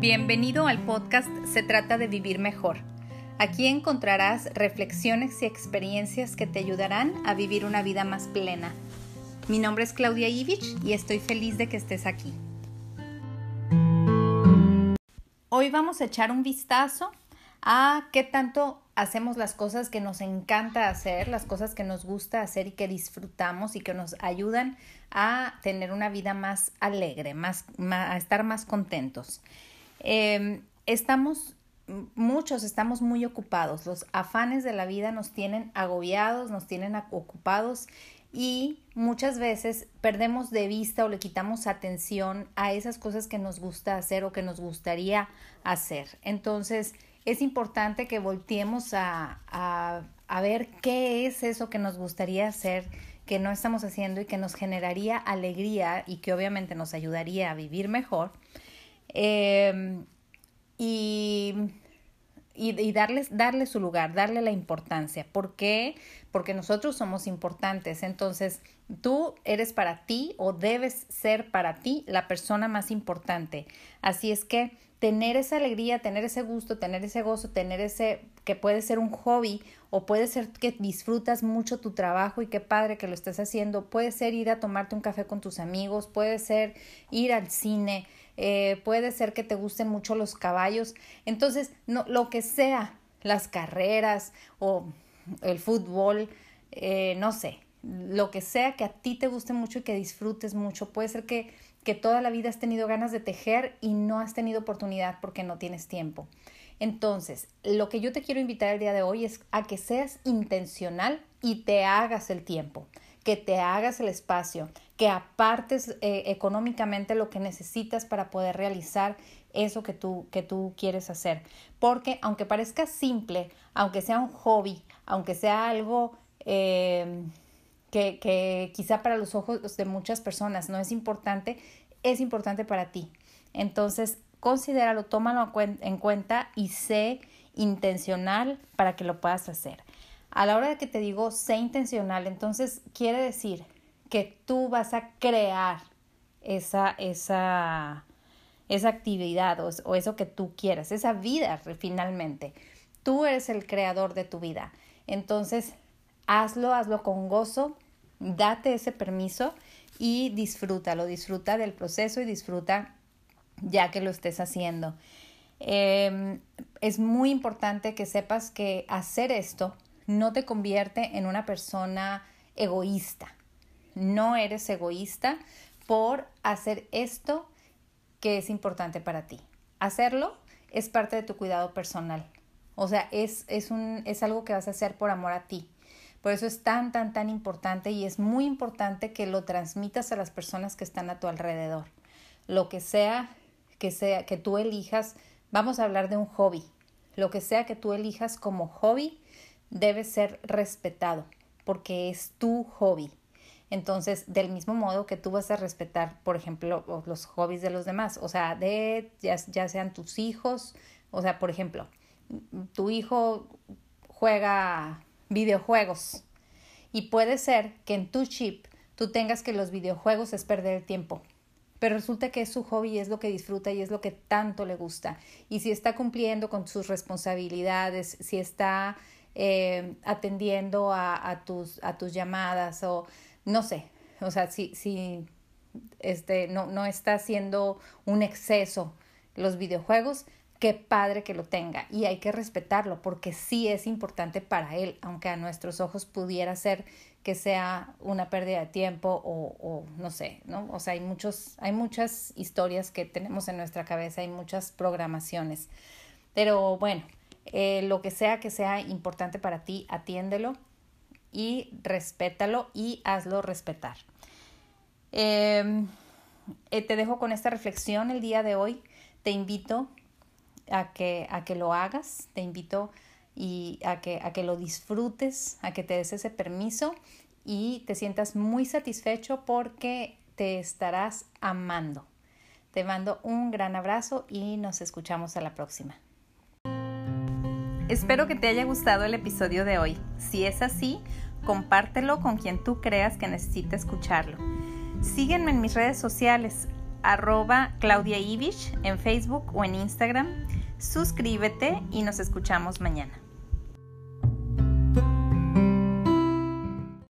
Bienvenido al podcast Se trata de vivir mejor. Aquí encontrarás reflexiones y experiencias que te ayudarán a vivir una vida más plena. Mi nombre es Claudia Ivich y estoy feliz de que estés aquí. Hoy vamos a echar un vistazo a qué tanto hacemos las cosas que nos encanta hacer, las cosas que nos gusta hacer y que disfrutamos y que nos ayudan a tener una vida más alegre, más, a estar más contentos. Em, estamos, muchos estamos muy ocupados, los afanes de la vida nos tienen agobiados, nos tienen ocupados y muchas veces perdemos de vista o le quitamos atención a esas cosas que nos gusta hacer o que nos gustaría hacer. Entonces, es importante que volteemos a, a, a ver qué es eso que nos gustaría hacer, que no estamos haciendo y que nos generaría alegría y que obviamente nos ayudaría a vivir mejor Em, y, y, darles, darle su lugar, darle la importancia. ¿Por qué? Porque nosotros somos importantes. Entonces, tú eres para ti o debes ser para ti la persona más importante. Así es que tener esa alegría, tener ese gusto, tener ese gozo, tener ese que puede ser un hobby o puede ser que disfrutas mucho tu trabajo y qué padre que lo estés haciendo, puede ser ir a tomarte un café con tus amigos, puede ser ir al cine, eh, puede ser que te gusten mucho los caballos, entonces no, lo que sea, las carreras o el fútbol, eh, no sé, lo que sea que a ti te guste mucho y que disfrutes mucho, puede ser que, que toda la vida has tenido ganas de tejer y no has tenido oportunidad porque no tienes tiempo. Entonces, lo que yo te quiero invitar el día de hoy es a que seas intencional y te hagas el tiempo, que te hagas el espacio, que apartes eh, económicamente lo que necesitas para poder realizar eso que tú, que tú quieres hacer. Porque aunque parezca simple, aunque sea un hobby, aunque sea algo eh, que, que quizá para los ojos de muchas personas no es importante, es importante para ti. Entonces, considéralo, tómalo en cuenta y sé intencional para que lo puedas hacer. A la hora de que te digo sé intencional, entonces quiere decir que tú vas a crear esa, esa, esa actividad o, o eso que tú quieras, esa vida finalmente. Tú eres el creador de tu vida. Entonces, hazlo, hazlo con gozo, date ese permiso y disfrútalo, disfruta del proceso y disfruta ya que lo estés haciendo. Em, es muy importante que sepas que hacer esto no te convierte en una persona egoísta no eres egoísta por hacer esto que es importante para ti. Hacerlo es parte de tu cuidado personal. O sea, es, es, un, es algo que vas a hacer por amor a ti. Por eso es tan, tan, tan importante y es muy importante que lo transmitas a las personas que están a tu alrededor. Lo que sea que sea que tú elijas, vamos a hablar de un hobby. Lo que sea que tú elijas como hobby debe ser respetado porque es tu hobby. Entonces, del mismo modo que tú vas a respetar, por ejemplo, los hobbies de los demás, o sea, de ya, ya sean tus hijos, o sea, por ejemplo, tu hijo juega videojuegos y puede ser que en tu chip tú tengas que los videojuegos es perder el tiempo. Pero resulta que es su hobby es lo que disfruta y es lo que tanto le gusta. Y si está cumpliendo con sus responsabilidades, si está eh, atendiendo a, a, tus, a tus llamadas o no sé, o sea, si, si este, no, no está haciendo un exceso los videojuegos, qué padre que lo tenga y hay que respetarlo porque sí es importante para él, aunque a nuestros ojos pudiera ser que sea una pérdida de tiempo o, o no sé, ¿no? O sea, hay muchos, hay muchas historias que tenemos en nuestra cabeza, hay muchas programaciones. Pero bueno, eh, lo que sea que sea importante para ti, atiéndelo y respétalo y hazlo respetar. Em, eh, te dejo con esta reflexión el día de hoy. Te invito a que, a que lo hagas, te invito y a que, a que lo disfrutes, a que te des ese permiso y te sientas muy satisfecho porque te estarás amando. Te mando un gran abrazo y nos escuchamos a la próxima. Espero que te haya gustado el episodio de hoy. Si es así, compártelo con quien tú creas que necesite escucharlo. Sígueme en mis redes sociales, arroba Claudia Ibish en Facebook o en Instagram. Suscríbete y nos escuchamos mañana.